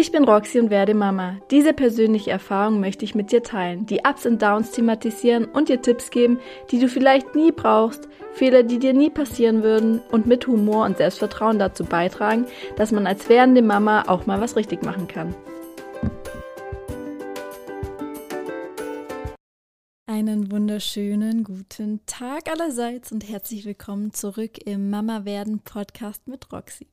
Ich bin Roxy und werde Mama. Diese persönliche Erfahrung möchte ich mit dir teilen, die Ups und Downs thematisieren und dir Tipps geben, die du vielleicht nie brauchst, Fehler, die dir nie passieren würden und mit Humor und Selbstvertrauen dazu beitragen, dass man als werdende Mama auch mal was richtig machen kann. Einen wunderschönen guten Tag allerseits und herzlich willkommen zurück im Mama werden Podcast mit Roxy.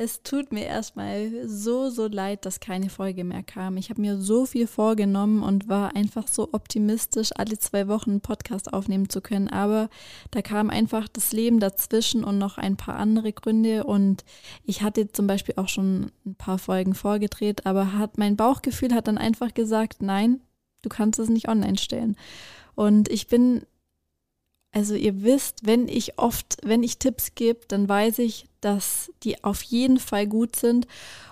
Es tut mir erstmal so, so leid, dass keine Folge mehr kam. Ich habe mir so viel vorgenommen und war einfach so optimistisch, alle zwei Wochen einen Podcast aufnehmen zu können. Aber da kam einfach das Leben dazwischen und noch ein paar andere Gründe. Und ich hatte zum Beispiel auch schon ein paar Folgen vorgedreht, aber hat mein Bauchgefühl hat dann einfach gesagt, nein, du kannst es nicht online stellen. Und ich bin also ihr wisst, wenn ich oft, wenn ich Tipps gebe, dann weiß ich, dass die auf jeden Fall gut sind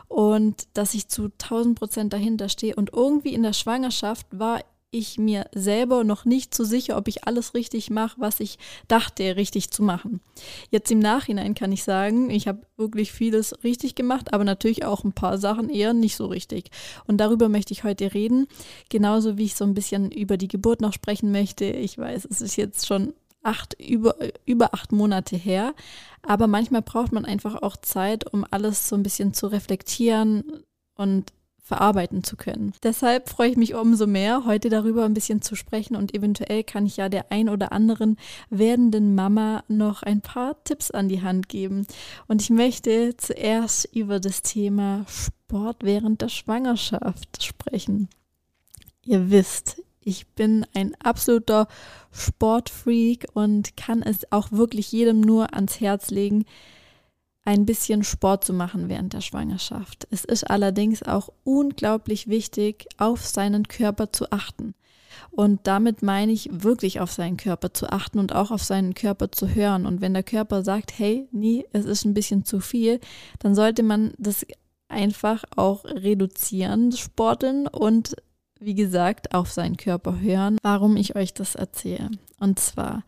und dass ich zu 1000 Prozent dahinter stehe. Und irgendwie in der Schwangerschaft war ich mir selber noch nicht so sicher, ob ich alles richtig mache, was ich dachte, richtig zu machen. Jetzt im Nachhinein kann ich sagen, ich habe wirklich vieles richtig gemacht, aber natürlich auch ein paar Sachen eher nicht so richtig. Und darüber möchte ich heute reden, genauso wie ich so ein bisschen über die Geburt noch sprechen möchte. Ich weiß, es ist jetzt schon acht, über, über acht Monate her. Aber manchmal braucht man einfach auch Zeit, um alles so ein bisschen zu reflektieren und verarbeiten zu können. Deshalb freue ich mich umso mehr, heute darüber ein bisschen zu sprechen und eventuell kann ich ja der ein oder anderen werdenden Mama noch ein paar Tipps an die Hand geben. Und ich möchte zuerst über das Thema Sport während der Schwangerschaft sprechen. Ihr wisst, ich bin ein absoluter Sportfreak und kann es auch wirklich jedem nur ans Herz legen, ein bisschen Sport zu machen während der Schwangerschaft. Es ist allerdings auch unglaublich wichtig, auf seinen Körper zu achten. Und damit meine ich wirklich auf seinen Körper zu achten und auch auf seinen Körper zu hören. Und wenn der Körper sagt, hey, nie, es ist ein bisschen zu viel, dann sollte man das einfach auch reduzieren, Sporteln und wie gesagt, auf seinen Körper hören, warum ich euch das erzähle. Und zwar,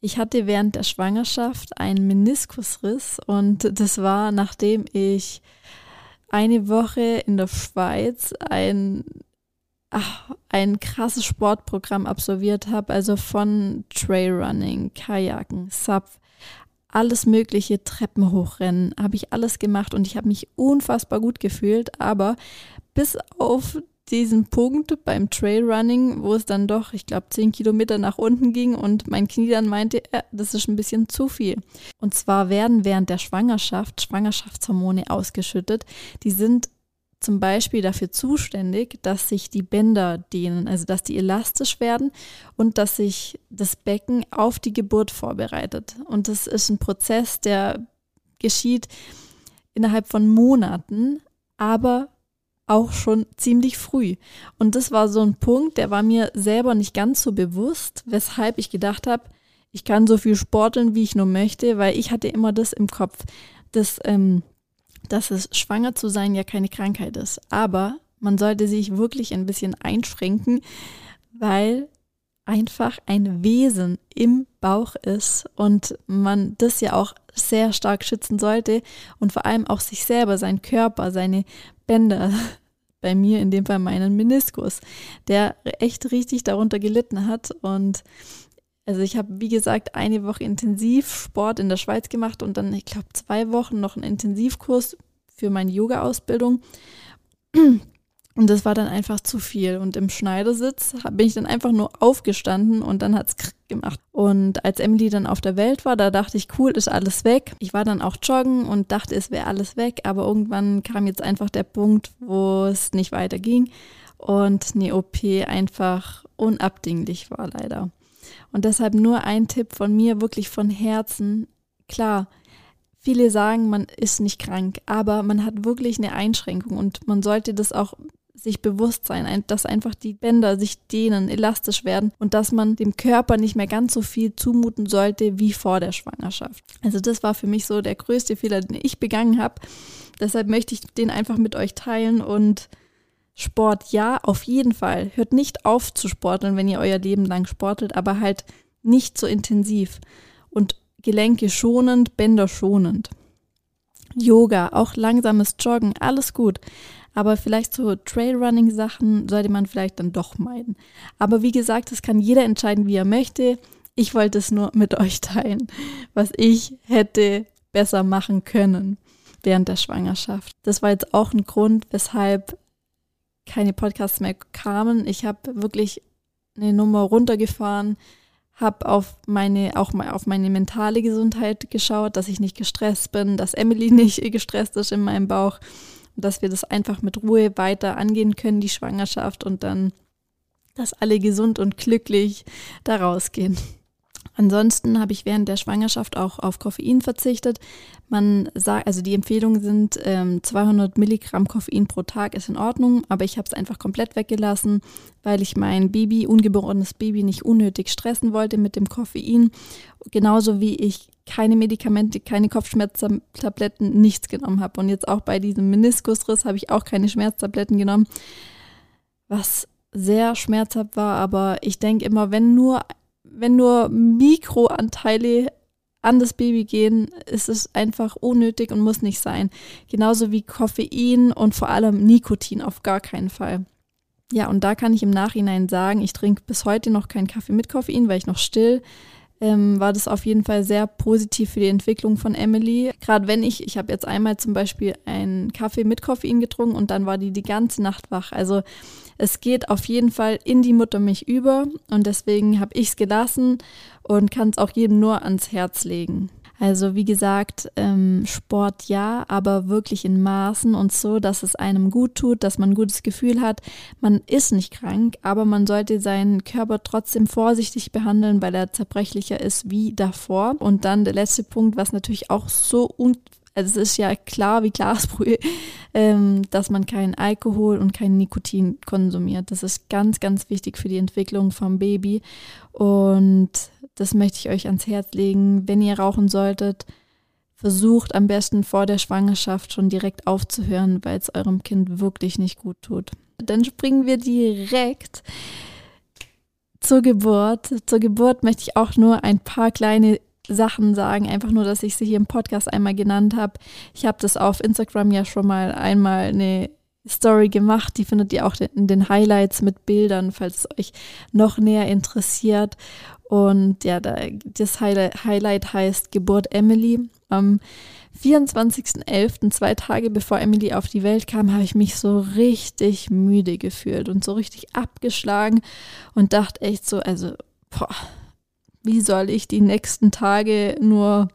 ich hatte während der Schwangerschaft einen Meniskusriss und das war, nachdem ich eine Woche in der Schweiz ein, ach, ein krasses Sportprogramm absolviert habe, also von Trailrunning, Kajaken, Sub, alles mögliche Treppen hochrennen, habe ich alles gemacht und ich habe mich unfassbar gut gefühlt, aber bis auf diesen Punkt beim Trailrunning, wo es dann doch, ich glaube, zehn Kilometer nach unten ging und mein Knie dann meinte, äh, das ist ein bisschen zu viel. Und zwar werden während der Schwangerschaft Schwangerschaftshormone ausgeschüttet. Die sind zum Beispiel dafür zuständig, dass sich die Bänder dehnen, also dass die elastisch werden und dass sich das Becken auf die Geburt vorbereitet. Und das ist ein Prozess, der geschieht innerhalb von Monaten, aber auch schon ziemlich früh. Und das war so ein Punkt, der war mir selber nicht ganz so bewusst, weshalb ich gedacht habe, ich kann so viel sporteln, wie ich nur möchte, weil ich hatte immer das im Kopf, dass, ähm, dass es schwanger zu sein ja keine Krankheit ist. Aber man sollte sich wirklich ein bisschen einschränken, weil einfach ein Wesen im Bauch ist und man das ja auch sehr stark schützen sollte und vor allem auch sich selber, seinen Körper, seine Bänder, bei mir in dem Fall meinen Meniskus, der echt richtig darunter gelitten hat und also ich habe, wie gesagt, eine Woche Intensivsport in der Schweiz gemacht und dann, ich glaube, zwei Wochen noch einen Intensivkurs für meine Yoga-Ausbildung. Und das war dann einfach zu viel. Und im Schneidersitz bin ich dann einfach nur aufgestanden und dann hat's gemacht. Und als Emily dann auf der Welt war, da dachte ich, cool, ist alles weg. Ich war dann auch joggen und dachte, es wäre alles weg. Aber irgendwann kam jetzt einfach der Punkt, wo es nicht weiterging und eine OP einfach unabdinglich war leider. Und deshalb nur ein Tipp von mir, wirklich von Herzen. Klar, Viele sagen, man ist nicht krank, aber man hat wirklich eine Einschränkung und man sollte das auch sich bewusst sein, dass einfach die Bänder sich dehnen, elastisch werden und dass man dem Körper nicht mehr ganz so viel zumuten sollte wie vor der Schwangerschaft. Also das war für mich so der größte Fehler, den ich begangen habe. Deshalb möchte ich den einfach mit euch teilen und Sport, ja, auf jeden Fall. Hört nicht auf zu sporteln, wenn ihr euer Leben lang sportelt, aber halt nicht so intensiv und Gelenke schonend, Bänder schonend. Yoga, auch langsames Joggen, alles gut. Aber vielleicht so Trailrunning-Sachen sollte man vielleicht dann doch meiden. Aber wie gesagt, das kann jeder entscheiden, wie er möchte. Ich wollte es nur mit euch teilen, was ich hätte besser machen können während der Schwangerschaft. Das war jetzt auch ein Grund, weshalb keine Podcasts mehr kamen. Ich habe wirklich eine Nummer runtergefahren, habe auf meine auch mal auf meine mentale Gesundheit geschaut, dass ich nicht gestresst bin, dass Emily nicht gestresst ist in meinem Bauch dass wir das einfach mit Ruhe weiter angehen können, die Schwangerschaft und dann, dass alle gesund und glücklich da rausgehen. Ansonsten habe ich während der Schwangerschaft auch auf Koffein verzichtet. Man sagt, also die Empfehlungen sind ähm, 200 Milligramm Koffein pro Tag ist in Ordnung, aber ich habe es einfach komplett weggelassen, weil ich mein Baby, ungeborenes Baby, nicht unnötig stressen wollte mit dem Koffein. Genauso wie ich keine Medikamente, keine Kopfschmerztabletten, nichts genommen habe. Und jetzt auch bei diesem Meniskusriss habe ich auch keine Schmerztabletten genommen, was sehr schmerzhaft war. Aber ich denke immer, wenn nur wenn nur Mikroanteile an das Baby gehen, ist es einfach unnötig und muss nicht sein. Genauso wie Koffein und vor allem Nikotin auf gar keinen Fall. Ja, und da kann ich im Nachhinein sagen, ich trinke bis heute noch keinen Kaffee mit Koffein, weil ich noch still ähm, war das auf jeden Fall sehr positiv für die Entwicklung von Emily. Gerade wenn ich, ich habe jetzt einmal zum Beispiel einen Kaffee mit Koffein getrunken und dann war die die ganze Nacht wach. Also es geht auf jeden Fall in die Muttermilch über und deswegen habe ich es gelassen und kann es auch jedem nur ans Herz legen. Also wie gesagt, ähm, Sport ja, aber wirklich in Maßen und so, dass es einem gut tut, dass man ein gutes Gefühl hat. Man ist nicht krank, aber man sollte seinen Körper trotzdem vorsichtig behandeln, weil er zerbrechlicher ist wie davor. Und dann der letzte Punkt, was natürlich auch so also es ist ja klar wie Glasbrühe, ähm, dass man keinen Alkohol und kein Nikotin konsumiert. Das ist ganz, ganz wichtig für die Entwicklung vom Baby. Und das möchte ich euch ans Herz legen. Wenn ihr rauchen solltet, versucht am besten vor der Schwangerschaft schon direkt aufzuhören, weil es eurem Kind wirklich nicht gut tut. Dann springen wir direkt zur Geburt. Zur Geburt möchte ich auch nur ein paar kleine Sachen sagen, einfach nur, dass ich sie hier im Podcast einmal genannt habe. Ich habe das auf Instagram ja schon mal einmal eine Story gemacht. Die findet ihr auch in den Highlights mit Bildern, falls es euch noch näher interessiert. Und ja, da, das Highlight heißt Geburt Emily. Am 24.11., zwei Tage bevor Emily auf die Welt kam, habe ich mich so richtig müde gefühlt und so richtig abgeschlagen und dachte echt so, also, boah, wie soll ich die nächsten Tage nur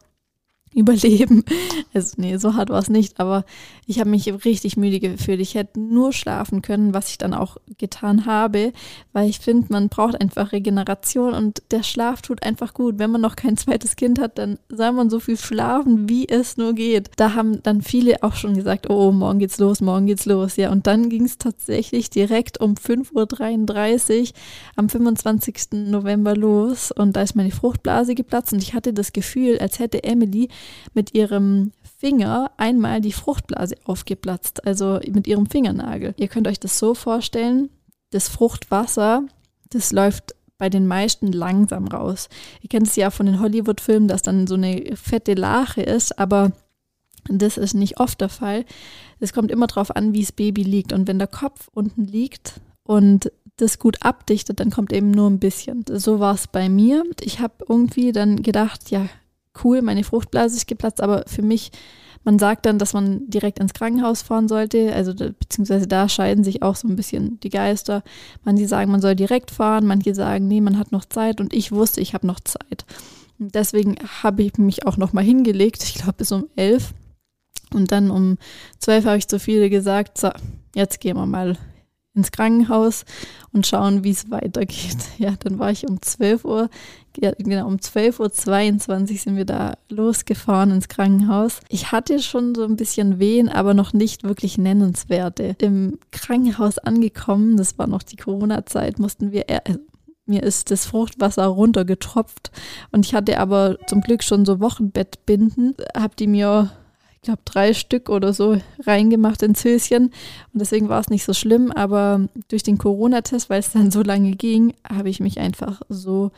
überleben. Also nee, so hart war es nicht, aber ich habe mich richtig müde gefühlt. Ich hätte nur schlafen können, was ich dann auch getan habe, weil ich finde, man braucht einfach Regeneration und der Schlaf tut einfach gut. Wenn man noch kein zweites Kind hat, dann soll man so viel schlafen, wie es nur geht. Da haben dann viele auch schon gesagt, oh, morgen geht's los, morgen geht's los. Ja, und dann ging es tatsächlich direkt um 5.33 Uhr am 25. November los und da ist meine Fruchtblase geplatzt und ich hatte das Gefühl, als hätte Emily mit ihrem Finger einmal die Fruchtblase aufgeplatzt, also mit ihrem Fingernagel. Ihr könnt euch das so vorstellen, das Fruchtwasser, das läuft bei den meisten langsam raus. Ihr kennt es ja von den Hollywood-Filmen, dass dann so eine fette Lache ist, aber das ist nicht oft der Fall. Es kommt immer darauf an, wie das Baby liegt. Und wenn der Kopf unten liegt und das gut abdichtet, dann kommt eben nur ein bisschen. So war es bei mir. Ich habe irgendwie dann gedacht, ja, cool, meine Fruchtblase ist geplatzt, aber für mich, man sagt dann, dass man direkt ins Krankenhaus fahren sollte, also beziehungsweise da scheiden sich auch so ein bisschen die Geister. Manche sagen, man soll direkt fahren, manche sagen, nee, man hat noch Zeit und ich wusste, ich habe noch Zeit. deswegen habe ich mich auch noch mal hingelegt, ich glaube bis um elf. Und dann um zwölf habe ich zu viele gesagt, so, jetzt gehen wir mal ins Krankenhaus und schauen, wie es weitergeht. Ja, dann war ich um 12 Uhr, ja, genau, um 12.22 Uhr sind wir da losgefahren ins Krankenhaus. Ich hatte schon so ein bisschen Wehen, aber noch nicht wirklich nennenswerte. Im Krankenhaus angekommen, das war noch die Corona-Zeit, mussten wir, äh, mir ist das Fruchtwasser runtergetropft und ich hatte aber zum Glück schon so Wochenbettbinden, hab die mir glaube, drei Stück oder so reingemacht ins Höschen. Und deswegen war es nicht so schlimm. Aber durch den Corona-Test, weil es dann so lange ging, habe ich mich einfach so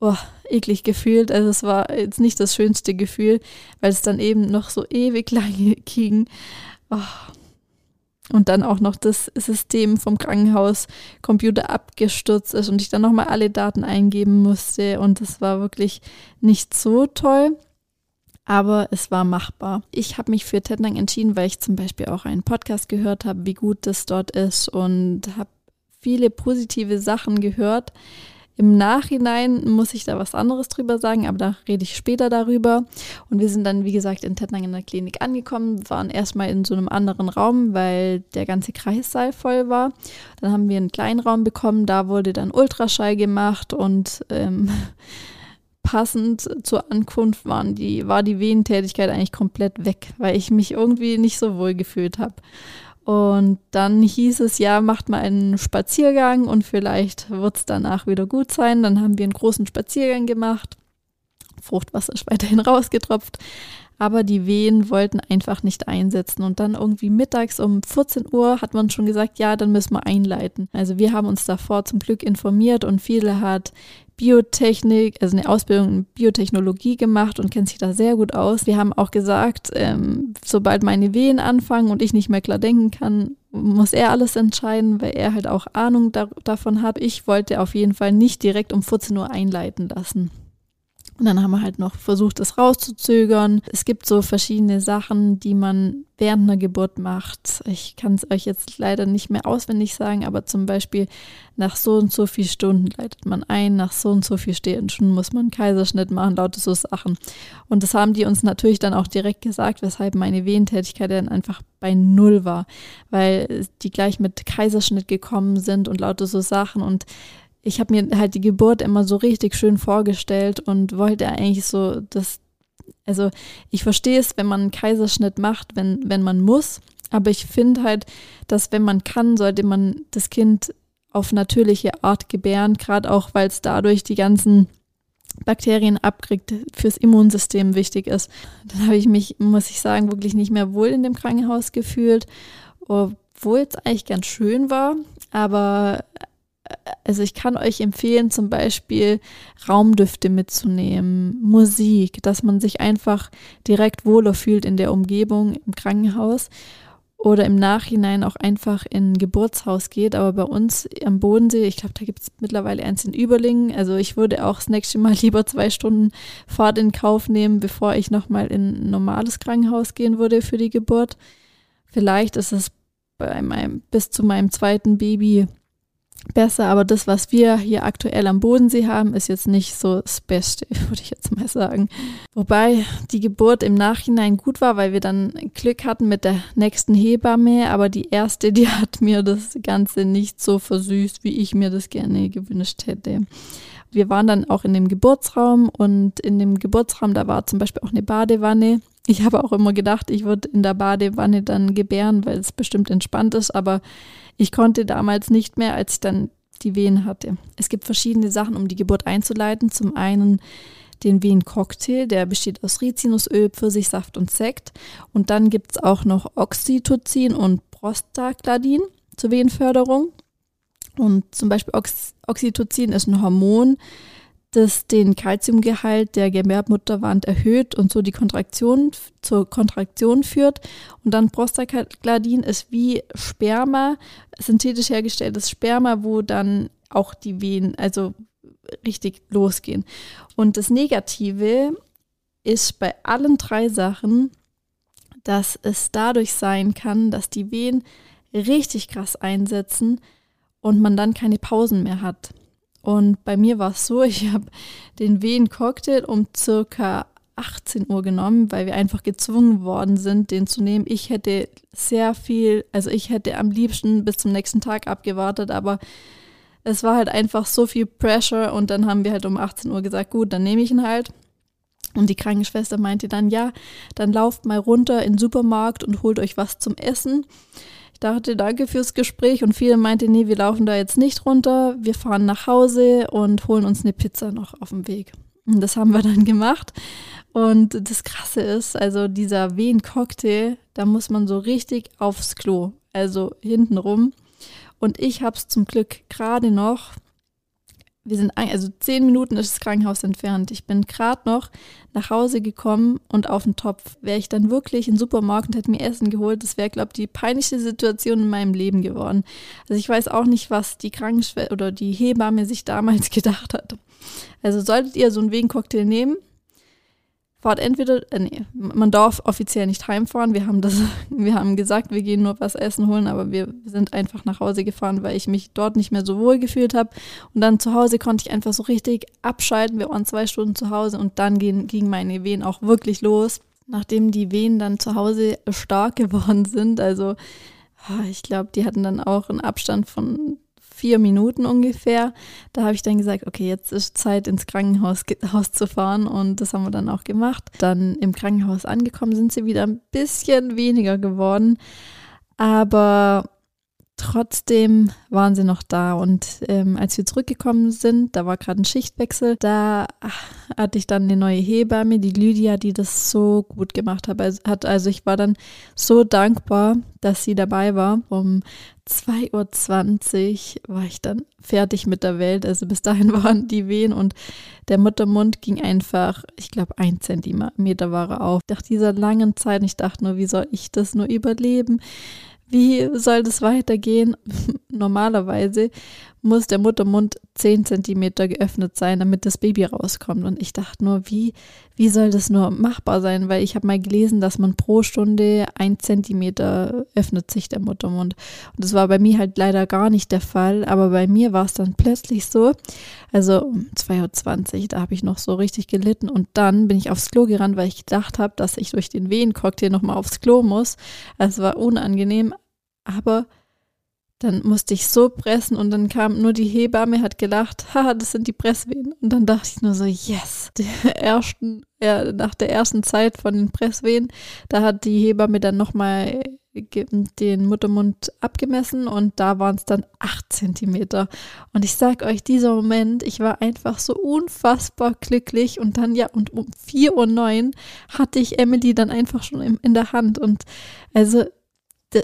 oh, eklig gefühlt. Also es war jetzt nicht das schönste Gefühl, weil es dann eben noch so ewig lange ging. Oh. Und dann auch noch das System vom Krankenhaus Computer abgestürzt ist und ich dann nochmal alle Daten eingeben musste. Und das war wirklich nicht so toll aber es war machbar. Ich habe mich für Tettnang entschieden, weil ich zum Beispiel auch einen Podcast gehört habe, wie gut das dort ist und habe viele positive Sachen gehört. Im Nachhinein muss ich da was anderes drüber sagen, aber da rede ich später darüber. Und wir sind dann, wie gesagt, in Tettnang in der Klinik angekommen, waren erstmal in so einem anderen Raum, weil der ganze Kreissaal voll war. Dann haben wir einen kleinen Raum bekommen, da wurde dann Ultraschall gemacht und ähm, passend zur Ankunft waren die, war die Venentätigkeit eigentlich komplett weg, weil ich mich irgendwie nicht so wohl gefühlt habe. Und dann hieß es, ja, macht mal einen Spaziergang und vielleicht wird es danach wieder gut sein. Dann haben wir einen großen Spaziergang gemacht. Fruchtwasser ist weiterhin rausgetropft. Aber die Wehen wollten einfach nicht einsetzen. Und dann irgendwie mittags um 14 Uhr hat man schon gesagt, ja, dann müssen wir einleiten. Also wir haben uns davor zum Glück informiert und viele hat Biotechnik, also eine Ausbildung in Biotechnologie gemacht und kennt sich da sehr gut aus. Wir haben auch gesagt, ähm, sobald meine Wehen anfangen und ich nicht mehr klar denken kann, muss er alles entscheiden, weil er halt auch Ahnung da davon hat. Ich wollte auf jeden Fall nicht direkt um 14 Uhr einleiten lassen. Und dann haben wir halt noch versucht, das rauszuzögern. Es gibt so verschiedene Sachen, die man während einer Geburt macht. Ich kann es euch jetzt leider nicht mehr auswendig sagen, aber zum Beispiel nach so und so viel Stunden leitet man ein, nach so und so viel Stunden muss man einen Kaiserschnitt machen, lauter so Sachen. Und das haben die uns natürlich dann auch direkt gesagt, weshalb meine Wehentätigkeit dann einfach bei Null war, weil die gleich mit Kaiserschnitt gekommen sind und lauter so Sachen und ich habe mir halt die Geburt immer so richtig schön vorgestellt und wollte eigentlich so das, also ich verstehe es, wenn man einen Kaiserschnitt macht, wenn, wenn man muss, aber ich finde halt, dass wenn man kann, sollte man das Kind auf natürliche Art gebären, gerade auch, weil es dadurch die ganzen Bakterien abkriegt, fürs Immunsystem wichtig ist. Dann habe ich mich, muss ich sagen, wirklich nicht mehr wohl in dem Krankenhaus gefühlt, obwohl es eigentlich ganz schön war, aber also ich kann euch empfehlen, zum Beispiel Raumdüfte mitzunehmen, Musik, dass man sich einfach direkt wohler fühlt in der Umgebung im Krankenhaus oder im Nachhinein auch einfach in ein Geburtshaus geht. Aber bei uns am Bodensee, ich glaube, da gibt es mittlerweile eins in Überlingen. Also ich würde auch das nächste Mal lieber zwei Stunden Fahrt in Kauf nehmen, bevor ich nochmal in ein normales Krankenhaus gehen würde für die Geburt. Vielleicht ist es bei meinem, bis zu meinem zweiten Baby besser, aber das, was wir hier aktuell am Bodensee haben, ist jetzt nicht so das Beste, würde ich jetzt mal sagen. Wobei die Geburt im Nachhinein gut war, weil wir dann Glück hatten mit der nächsten Hebamme, aber die erste, die hat mir das Ganze nicht so versüßt, wie ich mir das gerne gewünscht hätte. Wir waren dann auch in dem Geburtsraum und in dem Geburtsraum, da war zum Beispiel auch eine Badewanne. Ich habe auch immer gedacht, ich würde in der Badewanne dann gebären, weil es bestimmt entspannt ist, aber ich konnte damals nicht mehr, als ich dann die Wehen hatte. Es gibt verschiedene Sachen, um die Geburt einzuleiten. Zum einen den Wehencocktail, der besteht aus Rizinusöl, Pfirsichsaft und Sekt. Und dann gibt es auch noch Oxytocin und Prostaglandin zur Wehenförderung. Und zum Beispiel Ox Oxytocin ist ein Hormon, das den Kalziumgehalt der Gebärmutterwand erhöht und so die Kontraktion zur Kontraktion führt. Und dann Prostaglandin ist wie Sperma, synthetisch hergestelltes Sperma, wo dann auch die Wehen, also richtig losgehen. Und das Negative ist bei allen drei Sachen, dass es dadurch sein kann, dass die Wehen richtig krass einsetzen und man dann keine Pausen mehr hat. Und bei mir war es so, ich habe den Wehen-Cocktail um circa 18 Uhr genommen, weil wir einfach gezwungen worden sind, den zu nehmen. Ich hätte sehr viel, also ich hätte am liebsten bis zum nächsten Tag abgewartet, aber es war halt einfach so viel Pressure und dann haben wir halt um 18 Uhr gesagt, gut, dann nehme ich ihn halt. Und die Krankenschwester meinte dann, ja, dann lauft mal runter in den Supermarkt und holt euch was zum Essen. Dachte, danke fürs Gespräch und viele meinte, nee, wir laufen da jetzt nicht runter, wir fahren nach Hause und holen uns eine Pizza noch auf dem Weg. Und das haben wir dann gemacht. Und das Krasse ist, also dieser Wehen-Cocktail, da muss man so richtig aufs Klo, also hintenrum. Und ich habe es zum Glück gerade noch wir sind, also zehn Minuten ist das Krankenhaus entfernt. Ich bin gerade noch nach Hause gekommen und auf den Topf. Wäre ich dann wirklich in den Supermarkt und hätte mir Essen geholt, das wäre, glaube ich, die peinlichste Situation in meinem Leben geworden. Also ich weiß auch nicht, was die Krankenschwester oder die Hebamme sich damals gedacht hat. Also solltet ihr so einen Wegencocktail nehmen, fahrt entweder, äh, nee, man darf offiziell nicht heimfahren. Wir haben das, wir haben gesagt, wir gehen nur was essen holen, aber wir sind einfach nach Hause gefahren, weil ich mich dort nicht mehr so wohl gefühlt habe. Und dann zu Hause konnte ich einfach so richtig abschalten. Wir waren zwei Stunden zu Hause und dann gingen, gingen meine Wehen auch wirklich los. Nachdem die Wehen dann zu Hause stark geworden sind, also ah, ich glaube, die hatten dann auch einen Abstand von vier Minuten ungefähr. Da habe ich dann gesagt, okay, jetzt ist Zeit ins Krankenhaus Haus zu fahren und das haben wir dann auch gemacht. Dann im Krankenhaus angekommen sind sie wieder ein bisschen weniger geworden, aber Trotzdem waren sie noch da und ähm, als wir zurückgekommen sind, da war gerade ein Schichtwechsel, da hatte ich dann eine neue Hebamme, die Lydia, die das so gut gemacht hat. Also ich war dann so dankbar, dass sie dabei war. Um 2.20 Uhr war ich dann fertig mit der Welt. Also bis dahin waren die Wehen und der Muttermund ging einfach, ich glaube, ein Zentimeter war er auf. Nach dieser langen Zeit, ich dachte nur, wie soll ich das nur überleben? Wie soll das weitergehen? Normalerweise muss der Muttermund 10 cm geöffnet sein, damit das Baby rauskommt. Und ich dachte nur, wie, wie soll das nur machbar sein? Weil ich habe mal gelesen, dass man pro Stunde 1 cm öffnet sich der Muttermund. Und das war bei mir halt leider gar nicht der Fall. Aber bei mir war es dann plötzlich so, also um 2.20 Uhr, da habe ich noch so richtig gelitten. Und dann bin ich aufs Klo gerannt, weil ich gedacht habe, dass ich durch den Wehencocktail nochmal aufs Klo muss. Es war unangenehm, aber dann musste ich so pressen und dann kam nur die Hebamme, hat gelacht, haha, das sind die Presswehen. Und dann dachte ich nur so, yes. Ersten, ja, nach der ersten Zeit von den Presswehen, da hat die Hebamme dann nochmal den Muttermund abgemessen und da waren es dann acht Zentimeter. Und ich sag euch, dieser Moment, ich war einfach so unfassbar glücklich und dann ja, und um 4.09 Uhr hatte ich Emily dann einfach schon in, in der Hand und also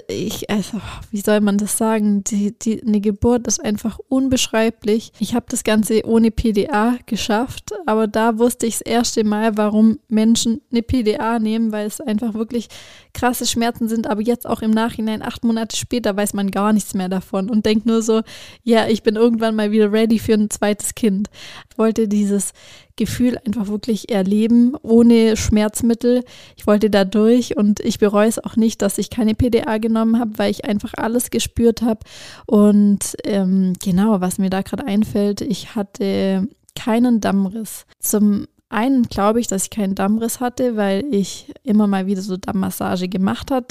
ich, also, wie soll man das sagen? Die, die, eine Geburt ist einfach unbeschreiblich. Ich habe das Ganze ohne PDA geschafft, aber da wusste ich das erste Mal, warum Menschen eine PDA nehmen, weil es einfach wirklich krasse Schmerzen sind. Aber jetzt auch im Nachhinein, acht Monate später, weiß man gar nichts mehr davon und denkt nur so, ja, ich bin irgendwann mal wieder ready für ein zweites Kind. Ich wollte dieses Gefühl einfach wirklich erleben, ohne Schmerzmittel. Ich wollte da durch und ich bereue es auch nicht, dass ich keine PDA genommen habe, weil ich einfach alles gespürt habe. Und ähm, genau, was mir da gerade einfällt, ich hatte keinen Dammriss. Zum einen glaube ich, dass ich keinen Dammriss hatte, weil ich immer mal wieder so Dammmassage gemacht habe.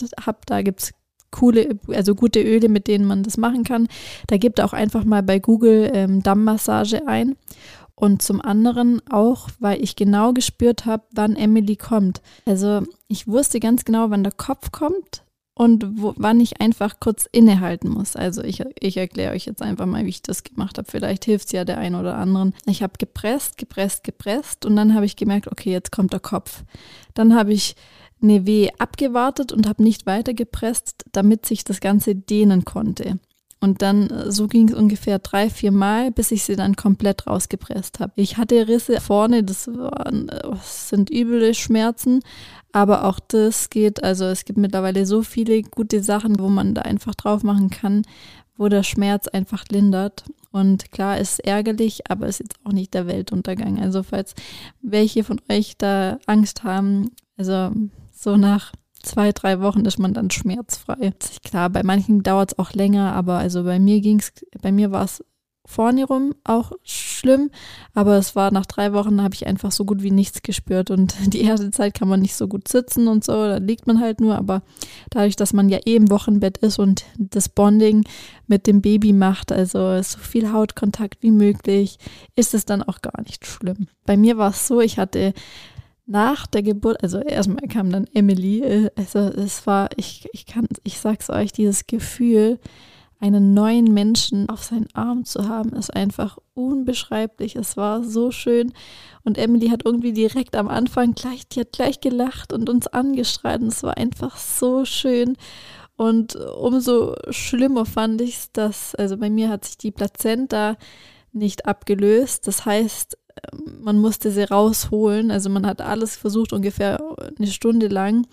Da gibt es coole, also gute Öle, mit denen man das machen kann. Da gibt auch einfach mal bei Google ähm, Dammmassage ein. Und zum anderen auch, weil ich genau gespürt habe, wann Emily kommt. Also ich wusste ganz genau, wann der Kopf kommt und wo, wann ich einfach kurz innehalten muss. Also ich, ich erkläre euch jetzt einfach mal, wie ich das gemacht habe. Vielleicht hilft es ja der einen oder anderen. Ich habe gepresst, gepresst, gepresst und dann habe ich gemerkt, okay, jetzt kommt der Kopf. Dann habe ich eine Weh abgewartet und habe nicht weiter gepresst, damit sich das Ganze dehnen konnte. Und dann, äh, so ging es ungefähr drei, vier Mal, bis ich sie dann komplett rausgepresst habe. Ich hatte Risse vorne, das, waren, das äh, sind üble Schmerzen, aber auch das geht, also es gibt mittlerweile so viele gute Sachen, wo man da einfach drauf machen kann, wo der Schmerz einfach lindert. Und klar ist ärgerlich, aber ist jetzt auch nicht der Weltuntergang. Also falls welche von euch da Angst haben, also so nach zwei, drei Wochen ist man dann schmerzfrei. Klar, bei manchen dauert es auch länger, aber also bei mir ging's, bei mir war es vorne rum auch schlimm, aber es war nach drei Wochen, habe ich einfach so gut wie nichts gespürt und die erste Zeit kann man nicht so gut sitzen und so, da liegt man halt nur, aber dadurch, dass man ja eh im Wochenbett ist und das Bonding mit dem Baby macht, also so viel Hautkontakt wie möglich, ist es dann auch gar nicht schlimm. Bei mir war es so, ich hatte nach der Geburt, also erstmal kam dann Emily, äh, also es war, ich, ich kann, ich sag's euch, dieses Gefühl, einen neuen Menschen auf seinen Arm zu haben, ist einfach unbeschreiblich. Es war so schön. Und Emily hat irgendwie direkt am Anfang gleich, die hat gleich gelacht und uns angestrahlt. Und es war einfach so schön. Und umso schlimmer fand ich es, dass, also bei mir hat sich die Plazenta nicht abgelöst. Das heißt, man musste sie rausholen. Also man hat alles versucht, ungefähr eine Stunde lang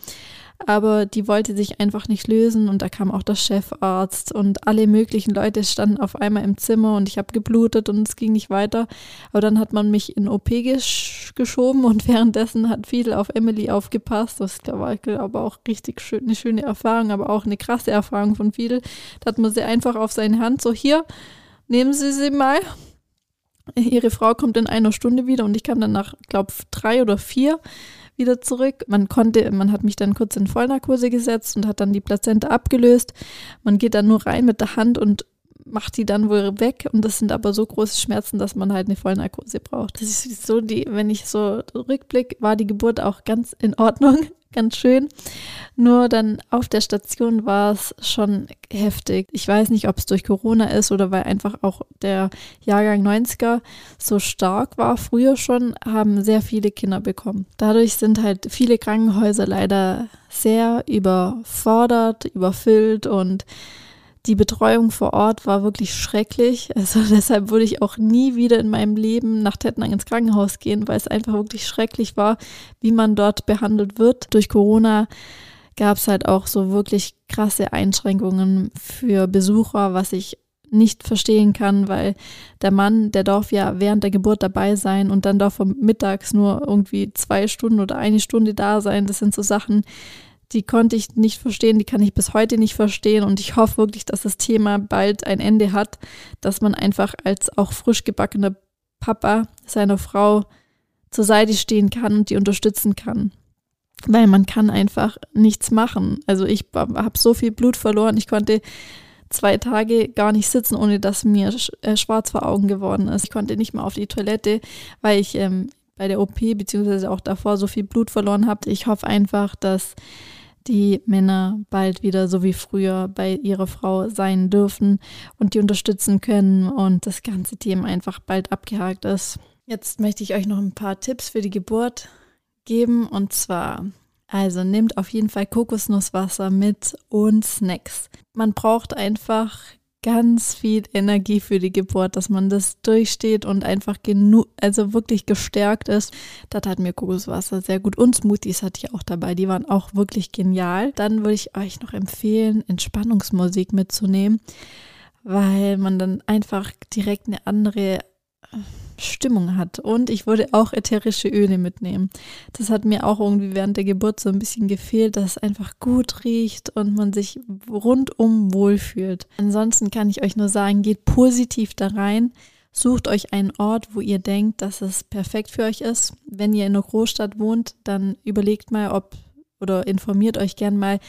aber die wollte sich einfach nicht lösen und da kam auch der Chefarzt und alle möglichen Leute standen auf einmal im Zimmer und ich habe geblutet und es ging nicht weiter. Aber dann hat man mich in OP gesch geschoben und währenddessen hat viel auf Emily aufgepasst. Das war, glaube, auch richtig schön, eine schöne Erfahrung, aber auch eine krasse Erfahrung von Fidel. Da hat man sie einfach auf seine Hand so hier, nehmen Sie sie mal. Ihre Frau kommt in einer Stunde wieder und ich kam dann nach, glaube drei oder vier wieder zurück. Man konnte, man hat mich dann kurz in Vollnarkose gesetzt und hat dann die Plazenta abgelöst. Man geht dann nur rein mit der Hand und macht die dann wohl weg und das sind aber so große Schmerzen, dass man halt eine Vollnarkose braucht. Das ist so die, wenn ich so rückblick, war die Geburt auch ganz in Ordnung ganz schön. Nur dann auf der Station war es schon heftig. Ich weiß nicht, ob es durch Corona ist oder weil einfach auch der Jahrgang 90er so stark war. Früher schon haben sehr viele Kinder bekommen. Dadurch sind halt viele Krankenhäuser leider sehr überfordert, überfüllt und die Betreuung vor Ort war wirklich schrecklich. Also deshalb würde ich auch nie wieder in meinem Leben nach Tettnang ins Krankenhaus gehen, weil es einfach wirklich schrecklich war, wie man dort behandelt wird. Durch Corona gab es halt auch so wirklich krasse Einschränkungen für Besucher, was ich nicht verstehen kann, weil der Mann, der darf ja während der Geburt dabei sein und dann darf er mittags nur irgendwie zwei Stunden oder eine Stunde da sein. Das sind so Sachen, die konnte ich nicht verstehen, die kann ich bis heute nicht verstehen und ich hoffe wirklich, dass das Thema bald ein Ende hat, dass man einfach als auch frisch gebackener Papa seiner Frau zur Seite stehen kann und die unterstützen kann. Weil man kann einfach nichts machen. Also ich habe so viel Blut verloren, ich konnte zwei Tage gar nicht sitzen, ohne dass mir äh, schwarz vor Augen geworden ist. Ich konnte nicht mal auf die Toilette, weil ich ähm, bei der OP beziehungsweise auch davor so viel Blut verloren habe. Ich hoffe einfach, dass die Männer bald wieder so wie früher bei ihrer Frau sein dürfen und die unterstützen können und das ganze Thema einfach bald abgehakt ist. Jetzt möchte ich euch noch ein paar Tipps für die Geburt geben und zwar also nehmt auf jeden Fall Kokosnusswasser mit und Snacks. Man braucht einfach ganz viel Energie für die Geburt, dass man das durchsteht und einfach genug, also wirklich gestärkt ist. Das hat mir Kokoswasser sehr gut und Smoothies hatte ich auch dabei. Die waren auch wirklich genial. Dann würde ich euch noch empfehlen, Entspannungsmusik mitzunehmen, weil man dann einfach direkt eine andere Stimmung hat. Und ich würde auch ätherische Öle mitnehmen. Das hat mir auch irgendwie während der Geburt so ein bisschen gefehlt, dass es einfach gut riecht und man sich rundum wohlfühlt. Ansonsten kann ich euch nur sagen, geht positiv da rein. Sucht euch einen Ort, wo ihr denkt, dass es perfekt für euch ist. Wenn ihr in einer Großstadt wohnt, dann überlegt mal, ob oder informiert euch gern mal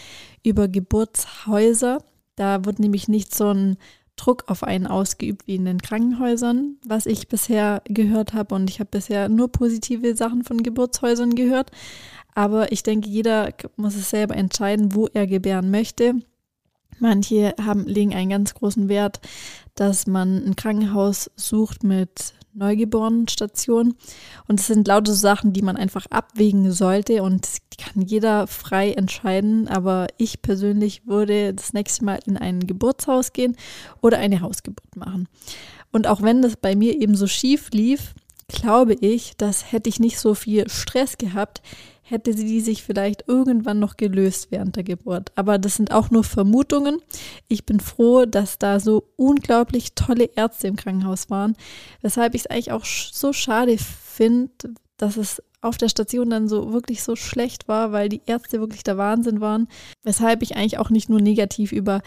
über Geburtshäuser. Da wird nämlich nicht so ein Druck auf einen ausgeübt wie in den Krankenhäusern, was ich bisher gehört habe. Und ich habe bisher nur positive Sachen von Geburtshäusern gehört. Aber ich denke, jeder muss es selber entscheiden, wo er gebären möchte. Manche haben, legen einen ganz großen Wert, dass man ein Krankenhaus sucht mit Neugeborenenstation. Und es sind lauter Sachen, die man einfach abwägen sollte und kann jeder frei entscheiden. Aber ich persönlich würde das nächste Mal in ein Geburtshaus gehen oder eine Hausgeburt machen. Und auch wenn das bei mir eben so schief lief, glaube ich, dass hätte ich nicht so viel Stress gehabt, hätte sie sich vielleicht irgendwann noch gelöst während der Geburt. Aber das sind auch nur Vermutungen. Ich bin froh, dass da so unglaublich tolle Ärzte im Krankenhaus waren, weshalb ich es eigentlich auch so schade finde, dass es auf der Station dann so wirklich so schlecht war, weil die Ärzte wirklich der Wahnsinn waren. Weshalb ich eigentlich auch nicht nur negativ über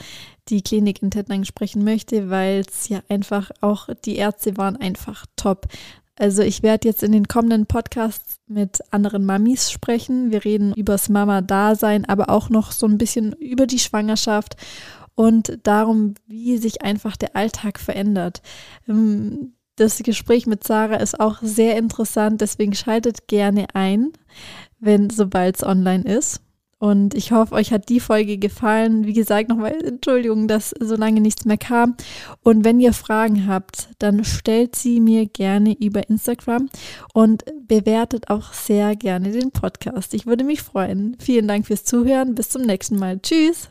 die Klinik in Tettnang sprechen möchte, weil es ja einfach auch, die Ärzte waren einfach top. Also ich werde jetzt in den kommenden Podcasts mit anderen Mamis sprechen. Wir reden übers Mama-Dasein, aber auch noch so ein bisschen über die Schwangerschaft und darum, wie sich einfach der Alltag verändert. Ähm, das Gespräch mit Sarah ist auch sehr interessant, deswegen schaltet gerne ein, wenn sobald es online ist. Und ich hoffe, euch hat die Folge gefallen. Wie gesagt, nochmal Entschuldigung, dass so lange nichts mehr kam. Und wenn ihr Fragen habt, dann stellt sie mir gerne über Instagram und bewertet auch sehr gerne den Podcast. Ich würde mich freuen. Vielen Dank fürs Zuhören. Bis zum nächsten Mal. Tschüss.